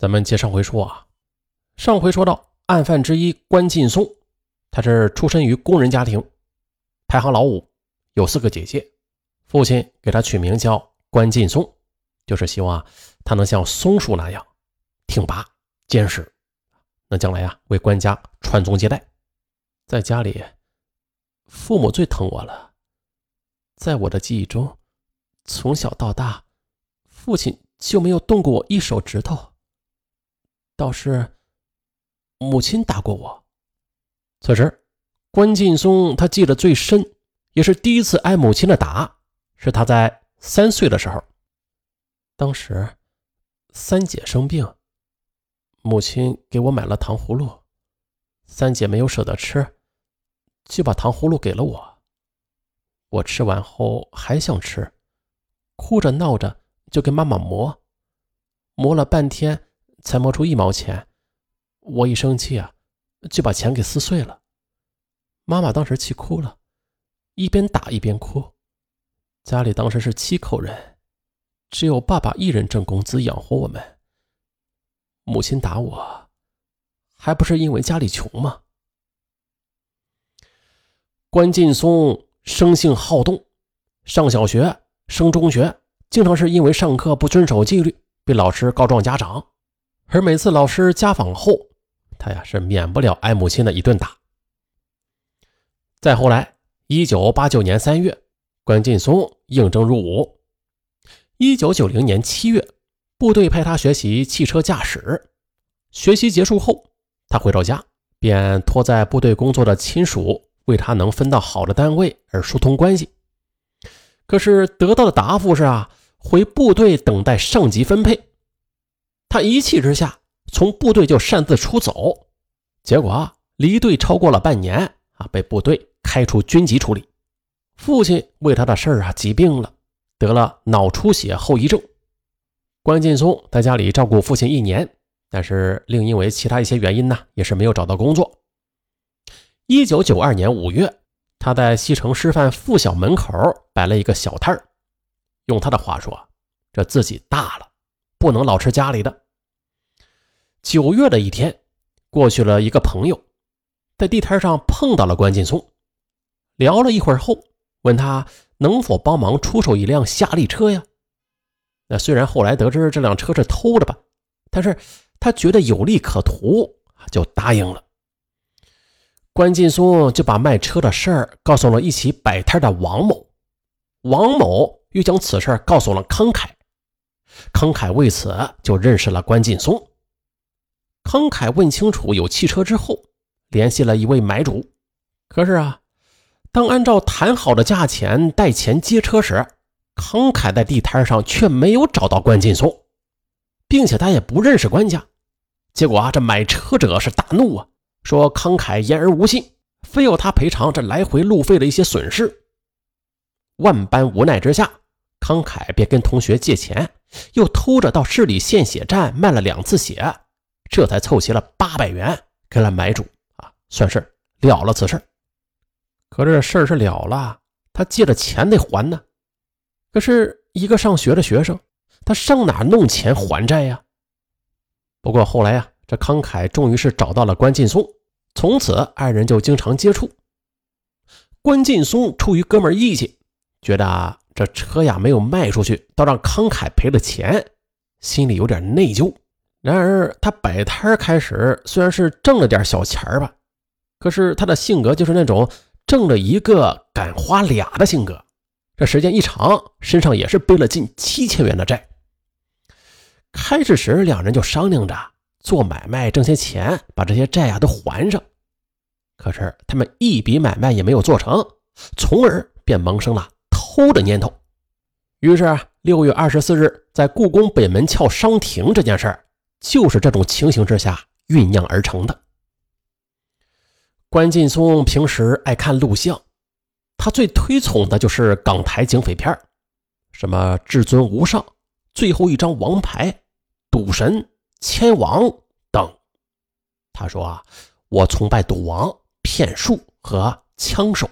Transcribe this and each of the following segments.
咱们接上回说啊，上回说到案犯之一关劲松，他是出身于工人家庭，排行老五，有四个姐姐，父亲给他取名叫关劲松，就是希望他能像松树那样挺拔坚实，那将来啊为关家传宗接代。在家里，父母最疼我了，在我的记忆中，从小到大，父亲就没有动过我一手指头。倒是母亲打过我。此时，关劲松他记得最深，也是第一次挨母亲的打，是他在三岁的时候。当时三姐生病，母亲给我买了糖葫芦，三姐没有舍得吃，就把糖葫芦给了我。我吃完后还想吃，哭着闹着就跟妈妈磨，磨了半天。才摸出一毛钱，我一生气啊，就把钱给撕碎了。妈妈当时气哭了，一边打一边哭。家里当时是七口人，只有爸爸一人挣工资养活我们。母亲打我，还不是因为家里穷吗？关劲松生性好动，上小学、升中学，经常是因为上课不遵守纪律，被老师告状家长。而每次老师家访后，他呀是免不了挨母亲的一顿打。再后来，一九八九年三月，关劲松应征入伍。一九九零年七月，部队派他学习汽车驾驶。学习结束后，他回到家，便托在部队工作的亲属为他能分到好的单位而疏通关系。可是得到的答复是啊，回部队等待上级分配。他一气之下，从部队就擅自出走，结果啊，离队超过了半年啊，被部队开除军籍处理。父亲为他的事儿啊疾病了，得了脑出血后遗症。关劲松在家里照顾父亲一年，但是另因为其他一些原因呢，也是没有找到工作。一九九二年五月，他在西城师范附小门口摆了一个小摊儿，用他的话说，这自己大了。不能老吃家里的。九月的一天，过去了一个朋友，在地摊上碰到了关劲松，聊了一会儿后，问他能否帮忙出手一辆夏利车呀？那虽然后来得知这辆车是偷的吧，但是他觉得有利可图，就答应了。关劲松就把卖车的事儿告诉了一起摆摊的王某，王某又将此事告诉了康凯。康凯为此就认识了关劲松。康凯问清楚有汽车之后，联系了一位买主。可是啊，当按照谈好的价钱带钱接车时，康凯在地摊上却没有找到关劲松，并且他也不认识关家。结果啊，这买车者是大怒啊，说康凯言而无信，非要他赔偿这来回路费的一些损失。万般无奈之下。康凯便跟同学借钱，又偷着到市里献血站卖了两次血，这才凑齐了八百元给了买主啊，算是了了此事。可这事儿是了了，他借的钱得还呢。可是一个上学的学生，他上哪弄钱还债呀？不过后来呀，这康凯终于是找到了关劲松，从此二人就经常接触。关劲松出于哥们义气，觉得。这车呀没有卖出去，倒让康凯赔了钱，心里有点内疚。然而他摆摊开始虽然是挣了点小钱吧，可是他的性格就是那种挣了一个敢花俩的性格。这时间一长，身上也是背了近七千元的债。开始时两人就商量着做买卖挣些钱，把这些债啊都还上。可是他们一笔买卖也没有做成，从而便萌生了。偷的念头，于是六月二十四日在故宫北门撬商亭这件事儿，就是这种情形之下酝酿而成的。关劲松平时爱看录像，他最推崇的就是港台警匪片什么《至尊无上》《最后一张王牌》《赌神》《千王》等。他说啊，我崇拜赌王、骗术和枪手。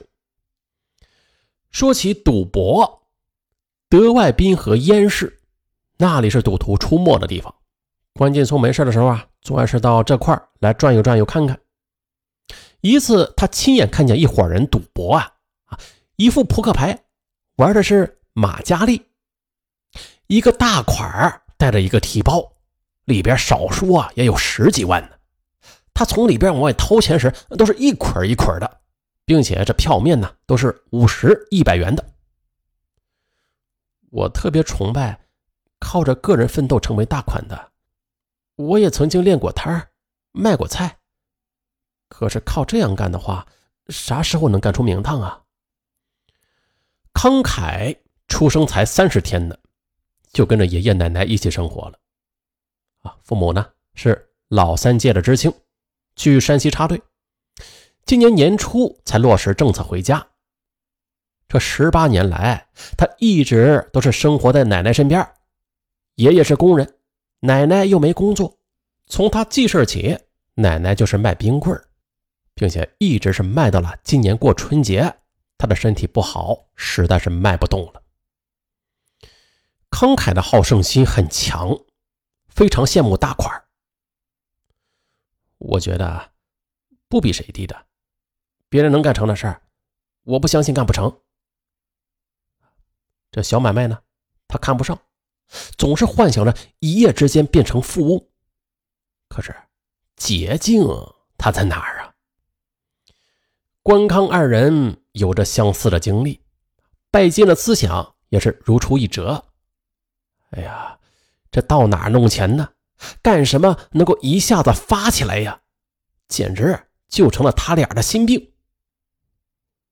说起赌博，德外滨河烟市，那里是赌徒出没的地方。关劲松没事的时候啊，总爱是到这块来转悠转悠看看。一次，他亲眼看见一伙人赌博啊啊，一副扑克牌，玩的是马加利，一个大款带着一个提包，里边少说啊也有十几万呢。他从里边往外掏钱时，都是一捆一捆的，并且这票面呢都是五十、一百元的。我特别崇拜靠着个人奋斗成为大款的，我也曾经练过摊儿，卖过菜。可是靠这样干的话，啥时候能干出名堂啊？康凯出生才三十天呢，就跟着爷爷奶奶一起生活了。啊，父母呢是老三届的知青，去山西插队，今年年初才落实政策回家。这十八年来，他一直都是生活在奶奶身边。爷爷是工人，奶奶又没工作，从他记事起，奶奶就是卖冰棍。并且一直是卖到了今年过春节，他的身体不好，实在是卖不动了。慷慨的好胜心很强，非常羡慕大款我觉得不比谁低的，别人能干成的事儿，我不相信干不成。这小买卖呢，他看不上，总是幻想着一夜之间变成富翁。可是捷径他在哪儿啊？关康二人有着相似的经历，拜金的思想也是如出一辙。哎呀，这到哪儿弄钱呢？干什么能够一下子发起来呀？简直就成了他俩的心病。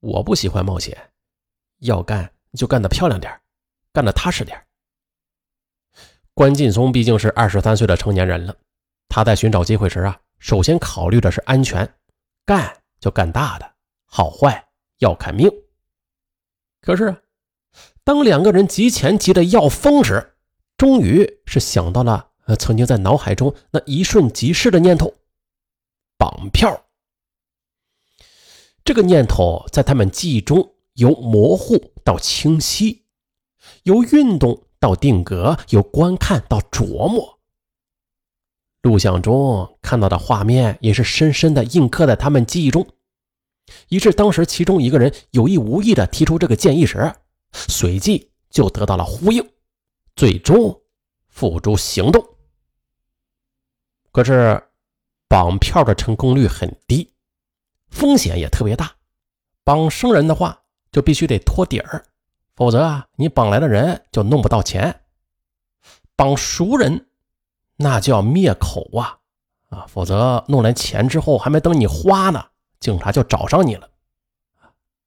我不喜欢冒险，要干就干得漂亮点干得踏实点关劲松毕竟是二十三岁的成年人了，他在寻找机会时啊，首先考虑的是安全，干就干大的。好坏要看命。可是，当两个人急钱急得要疯时，终于是想到了呃曾经在脑海中那一瞬即逝的念头——绑票。这个念头在他们记忆中由模糊到清晰，由运动到定格，由观看到琢磨。录像中看到的画面也是深深的印刻在他们记忆中。以致，当时其中一个人有意无意的提出这个建议时，随即就得到了呼应，最终付诸行动。可是，绑票的成功率很低，风险也特别大。绑生人的话，就必须得托底儿，否则啊，你绑来的人就弄不到钱。绑熟人，那就要灭口啊啊，否则弄来钱之后，还没等你花呢。警察就找上你了，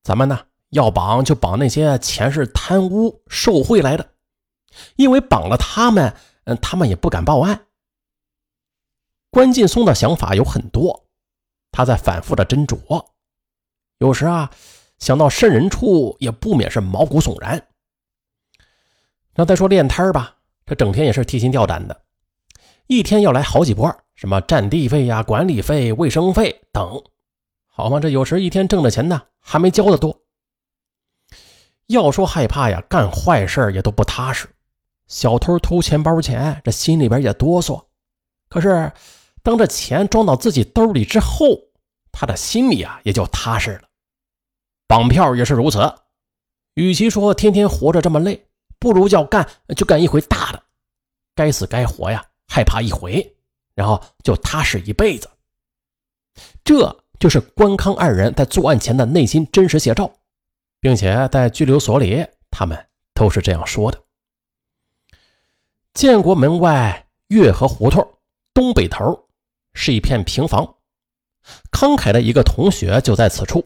咱们呢要绑就绑那些钱是贪污受贿来的，因为绑了他们，嗯，他们也不敢报案。关劲松的想法有很多，他在反复的斟酌，有时啊想到渗人处，也不免是毛骨悚然。那再说练摊儿吧，这整天也是提心吊胆的，一天要来好几波，什么占地费呀、管理费、卫生费等。好嘛，这有时一天挣的钱呢，还没交的多。要说害怕呀，干坏事也都不踏实。小偷偷钱包钱，这心里边也哆嗦。可是，当这钱装到自己兜里之后，他的心里啊也就踏实了。绑票也是如此。与其说天天活着这么累，不如叫干就干一回大的，该死该活呀，害怕一回，然后就踏实一辈子。这。就是关康二人在作案前的内心真实写照，并且在拘留所里，他们都是这样说的。建国门外月河胡同东北头是一片平房，康凯的一个同学就在此处，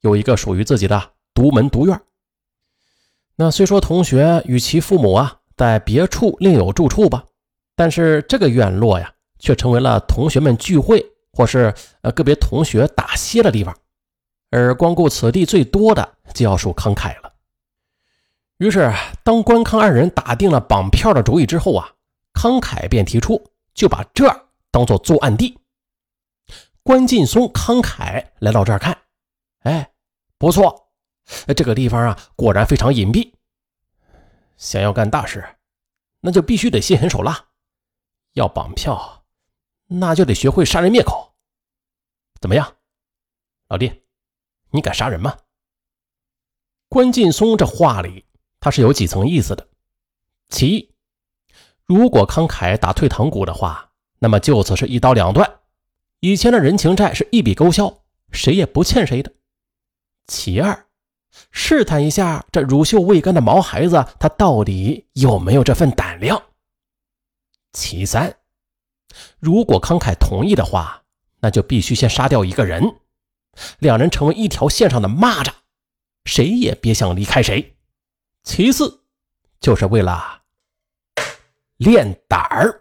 有一个属于自己的独门独院。那虽说同学与其父母啊在别处另有住处吧，但是这个院落呀，却成为了同学们聚会。或是呃个别同学打歇的地方，而光顾此地最多的就要数康凯了。于是，当关康二人打定了绑票的主意之后啊，康凯便提出就把这儿当做作案地。关劲松、康凯来到这儿看，哎，不错，这个地方啊果然非常隐蔽。想要干大事，那就必须得心狠手辣，要绑票，那就得学会杀人灭口。怎么样，老弟，你敢杀人吗？关劲松这话里，他是有几层意思的。其一，如果康凯打退堂鼓的话，那么就此是一刀两断，以前的人情债是一笔勾销，谁也不欠谁的。其二，试探一下这乳臭未干的毛孩子，他到底有没有这份胆量？其三，如果慷慨同意的话，那就必须先杀掉一个人，两人成为一条线上的蚂蚱，谁也别想离开谁。其次，就是为了练胆儿。